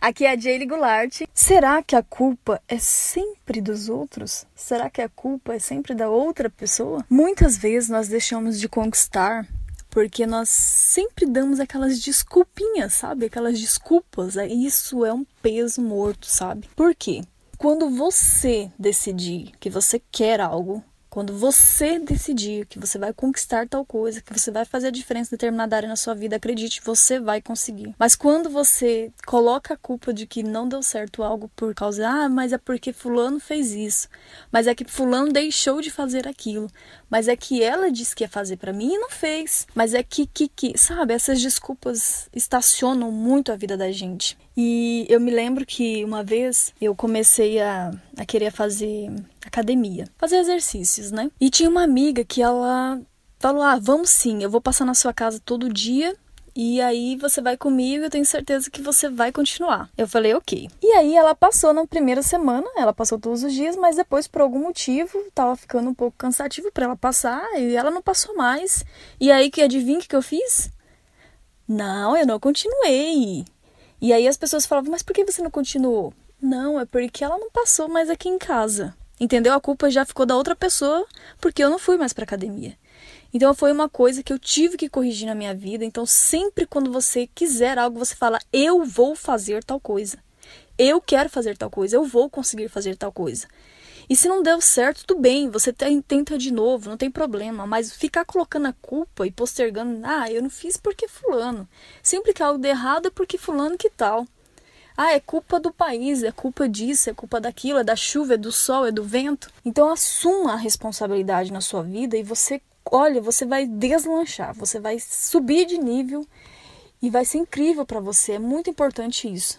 Aqui é a Jaylee Goulart. Será que a culpa é sempre dos outros? Será que a culpa é sempre da outra pessoa? Muitas vezes nós deixamos de conquistar porque nós sempre damos aquelas desculpinhas, sabe? Aquelas desculpas. Isso é um peso morto, sabe? Por quê? Quando você decidir que você quer algo, quando você decidir que você vai conquistar tal coisa, que você vai fazer a diferença em determinada área na sua vida, acredite, você vai conseguir. Mas quando você coloca a culpa de que não deu certo algo por causa, ah, mas é porque fulano fez isso, mas é que fulano deixou de fazer aquilo, mas é que ela disse que ia fazer para mim e não fez, mas é que, que, que, sabe, essas desculpas estacionam muito a vida da gente. E eu me lembro que uma vez eu comecei a, a querer fazer academia, fazer exercícios, né? E tinha uma amiga que ela falou: Ah, vamos sim, eu vou passar na sua casa todo dia e aí você vai comigo, eu tenho certeza que você vai continuar. Eu falei, ok. E aí ela passou na primeira semana, ela passou todos os dias, mas depois, por algum motivo, tava ficando um pouco cansativo para ela passar e ela não passou mais. E aí que adivinha o que eu fiz? Não, eu não continuei. E aí as pessoas falavam, mas por que você não continuou? Não, é porque ela não passou mais aqui em casa. Entendeu? A culpa já ficou da outra pessoa porque eu não fui mais para academia. Então foi uma coisa que eu tive que corrigir na minha vida. Então sempre quando você quiser algo, você fala: "Eu vou fazer tal coisa. Eu quero fazer tal coisa, eu vou conseguir fazer tal coisa". E se não deu certo, tudo bem, você tenta de novo, não tem problema. Mas ficar colocando a culpa e postergando, ah, eu não fiz porque fulano. Sempre que algo der errado é porque fulano que tal. Ah, é culpa do país, é culpa disso, é culpa daquilo, é da chuva, é do sol, é do vento. Então assuma a responsabilidade na sua vida e você, olha, você vai deslanchar, você vai subir de nível e vai ser incrível para você. É muito importante isso.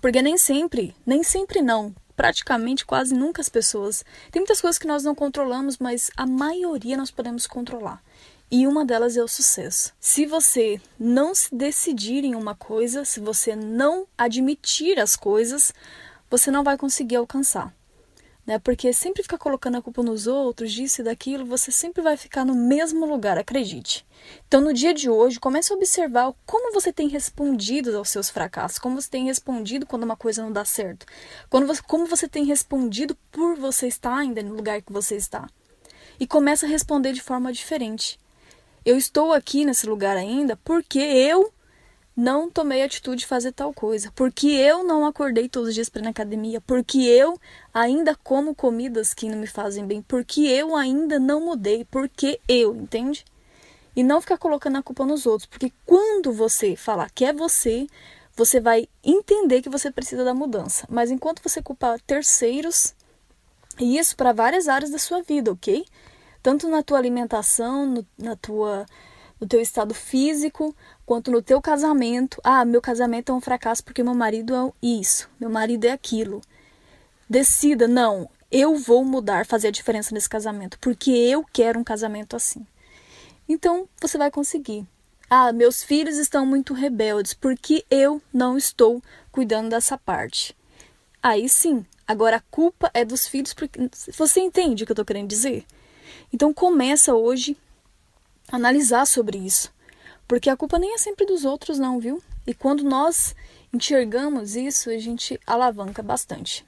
Porque nem sempre, nem sempre não, praticamente quase nunca as pessoas. Tem muitas coisas que nós não controlamos, mas a maioria nós podemos controlar. E uma delas é o sucesso. Se você não se decidir em uma coisa, se você não admitir as coisas, você não vai conseguir alcançar né? Porque sempre ficar colocando a culpa nos outros, disso e daquilo, você sempre vai ficar no mesmo lugar, acredite. Então, no dia de hoje, comece a observar como você tem respondido aos seus fracassos, como você tem respondido quando uma coisa não dá certo, quando você, como você tem respondido por você estar ainda no lugar que você está. E comece a responder de forma diferente. Eu estou aqui nesse lugar ainda porque eu não tomei a atitude de fazer tal coisa, porque eu não acordei todos os dias para ir na academia, porque eu ainda como comidas que não me fazem bem, porque eu ainda não mudei, porque eu, entende? E não ficar colocando a culpa nos outros, porque quando você falar que é você, você vai entender que você precisa da mudança. Mas enquanto você culpar terceiros, e isso para várias áreas da sua vida, ok? Tanto na tua alimentação, no, na tua no teu estado físico, quanto no teu casamento. Ah, meu casamento é um fracasso porque meu marido é isso, meu marido é aquilo. Decida, não, eu vou mudar, fazer a diferença nesse casamento, porque eu quero um casamento assim. Então, você vai conseguir. Ah, meus filhos estão muito rebeldes porque eu não estou cuidando dessa parte. Aí sim, agora a culpa é dos filhos porque você entende o que eu estou querendo dizer? Então começa hoje analisar sobre isso. Porque a culpa nem é sempre dos outros, não, viu? E quando nós enxergamos isso, a gente alavanca bastante.